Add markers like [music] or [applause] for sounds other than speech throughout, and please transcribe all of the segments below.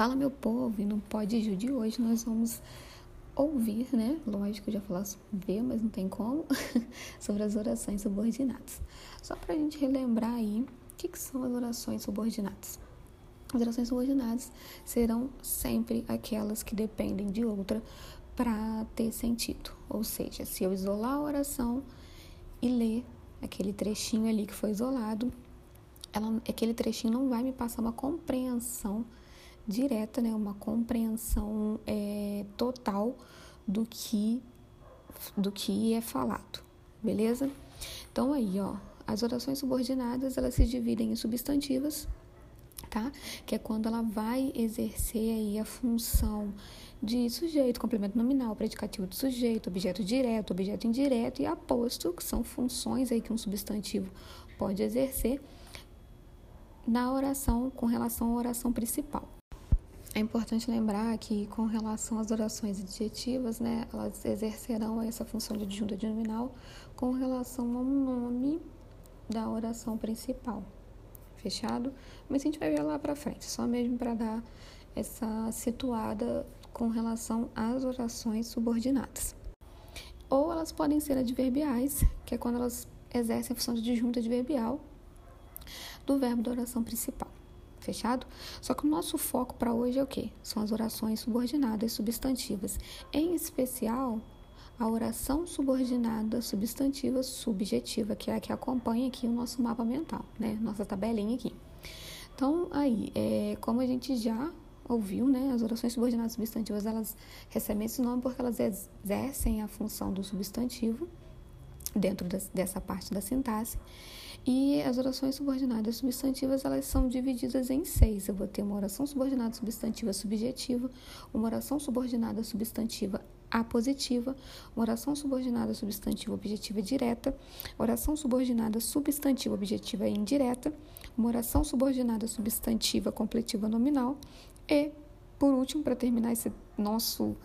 Fala, meu povo, e no Pode de hoje nós vamos ouvir, né? Lógico, já falar ver, mas não tem como, [laughs] sobre as orações subordinadas. Só para a gente relembrar aí, o que, que são as orações subordinadas? As orações subordinadas serão sempre aquelas que dependem de outra para ter sentido. Ou seja, se eu isolar a oração e ler aquele trechinho ali que foi isolado, ela, aquele trechinho não vai me passar uma compreensão direta, né, uma compreensão é, total do que do que é falado, beleza? Então aí, ó, as orações subordinadas elas se dividem em substantivas, tá? Que é quando ela vai exercer aí a função de sujeito, complemento nominal, predicativo de sujeito, objeto direto, objeto indireto e aposto, que são funções aí que um substantivo pode exercer na oração com relação à oração principal. É importante lembrar que, com relação às orações adjetivas, né, elas exercerão essa função de adjunta nominal com relação ao nome da oração principal. Fechado? Mas a gente vai ver lá para frente, só mesmo para dar essa situada com relação às orações subordinadas. Ou elas podem ser adverbiais, que é quando elas exercem a função de adjunta adverbial do verbo da oração principal. Fechado? Só que o nosso foco para hoje é o quê? São as orações subordinadas substantivas. Em especial, a oração subordinada substantiva subjetiva, que é a que acompanha aqui o nosso mapa mental, né? Nossa tabelinha aqui. Então, aí, é, como a gente já ouviu, né? As orações subordinadas substantivas, elas recebem esse nome porque elas exercem a função do substantivo dentro dessa parte da sintaxe. E as orações subordinadas substantivas, elas são divididas em seis. Eu vou ter uma oração subordinada substantiva subjetiva, uma oração subordinada substantiva apositiva, uma oração subordinada substantiva objetiva direta, oração subordinada substantiva objetiva indireta, uma oração subordinada substantiva completiva nominal e, por último, para terminar esse nosso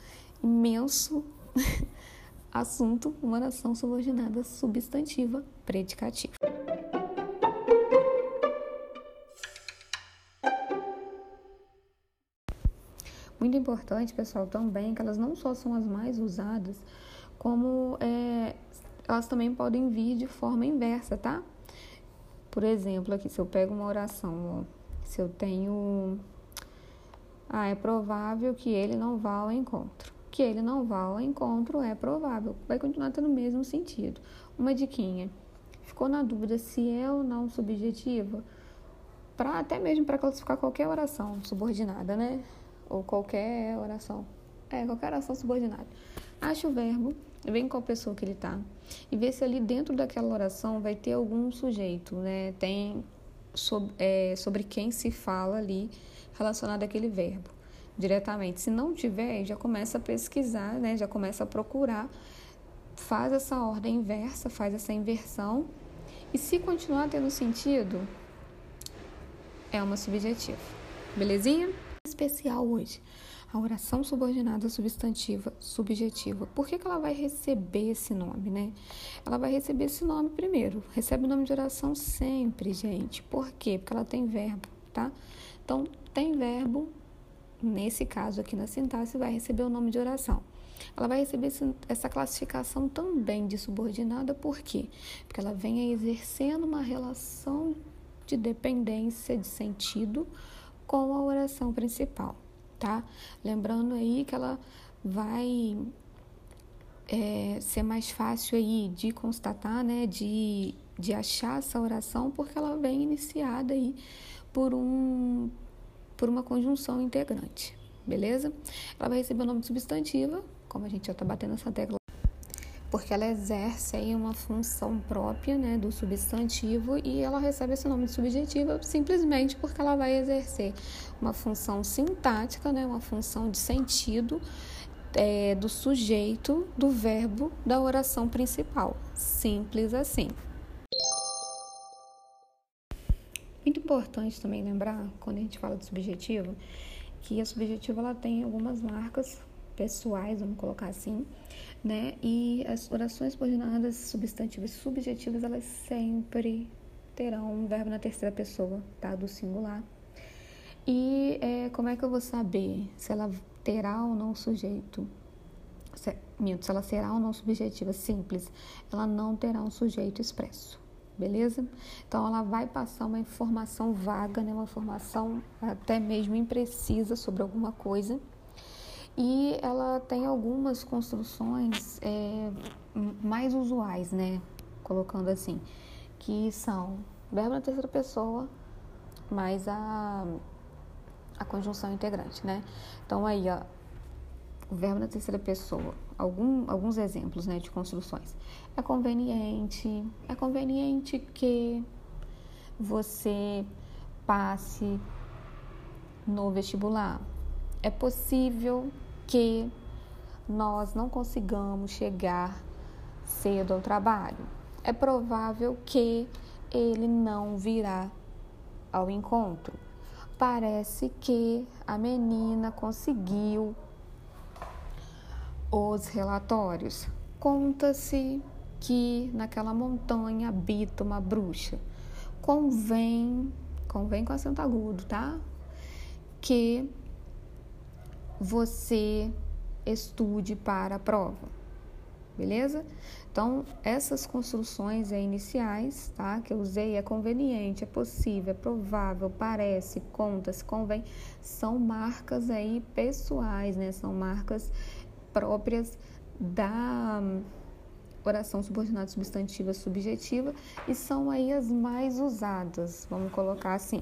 imenso [laughs] assunto, uma oração subordinada substantiva predicativa. Muito importante, pessoal, também que elas não só são as mais usadas, como é, elas também podem vir de forma inversa, tá? Por exemplo, aqui, se eu pego uma oração, ó, se eu tenho. Ah, é provável que ele não vá ao encontro. Que ele não vá ao encontro é provável. Vai continuar tendo o mesmo sentido. Uma diquinha. Ficou na dúvida se é ou não subjetiva? Pra, até mesmo para classificar qualquer oração subordinada, né? Ou qualquer oração. É, qualquer oração subordinada. Acha o verbo, vem com a pessoa que ele está e vê se ali dentro daquela oração vai ter algum sujeito, né? Tem sobre, é, sobre quem se fala ali relacionado àquele verbo diretamente. Se não tiver, já começa a pesquisar, né? Já começa a procurar, faz essa ordem inversa, faz essa inversão e se continuar tendo sentido, é uma subjetiva. Belezinha? Especial hoje. A oração subordinada substantiva subjetiva. Por que, que ela vai receber esse nome, né? Ela vai receber esse nome primeiro. Recebe o nome de oração sempre, gente. Por quê? Porque ela tem verbo, tá? Então, tem verbo, nesse caso aqui na sintaxe, vai receber o nome de oração. Ela vai receber essa classificação também de subordinada, por quê? Porque ela vem exercendo uma relação de dependência de sentido com a oração principal, tá? Lembrando aí que ela vai é, ser mais fácil aí de constatar, né, de, de achar essa oração, porque ela vem iniciada aí por, um, por uma conjunção integrante, beleza? Ela vai receber o nome de substantiva, como a gente já está batendo essa tecla porque ela exerce aí uma função própria né, do substantivo e ela recebe esse nome de subjetiva simplesmente porque ela vai exercer uma função sintática, né, uma função de sentido é, do sujeito do verbo da oração principal. Simples assim. Muito importante também lembrar, quando a gente fala de subjetivo, que a subjetiva ela tem algumas marcas pessoais, vamos colocar assim, né? E as orações subordinadas, substantivas e subjetivas, elas sempre terão um verbo na terceira pessoa, tá? Do singular. E é, como é que eu vou saber se ela terá ou não sujeito? Se, se ela será ou não subjetiva simples, ela não terá um sujeito expresso, beleza? Então ela vai passar uma informação vaga, né, uma informação até mesmo imprecisa sobre alguma coisa. E ela tem algumas construções é, mais usuais, né? Colocando assim, que são verbo na terceira pessoa mais a, a conjunção integrante, né? Então aí, ó, o verbo na terceira pessoa, algum, alguns exemplos, né, de construções. É conveniente, é conveniente que você passe no vestibular. É possível que nós não consigamos chegar cedo ao trabalho. É provável que ele não virá ao encontro. Parece que a menina conseguiu os relatórios. Conta-se que naquela montanha habita uma bruxa. Convém, convém com acento agudo, tá? Que você estude para a prova beleza? Então, essas construções iniciais, tá? Que eu usei, é conveniente, é possível, é provável, parece, conta-se, convém, são marcas aí pessoais, né? São marcas próprias da oração subordinada substantiva subjetiva e são aí as mais usadas, vamos colocar assim.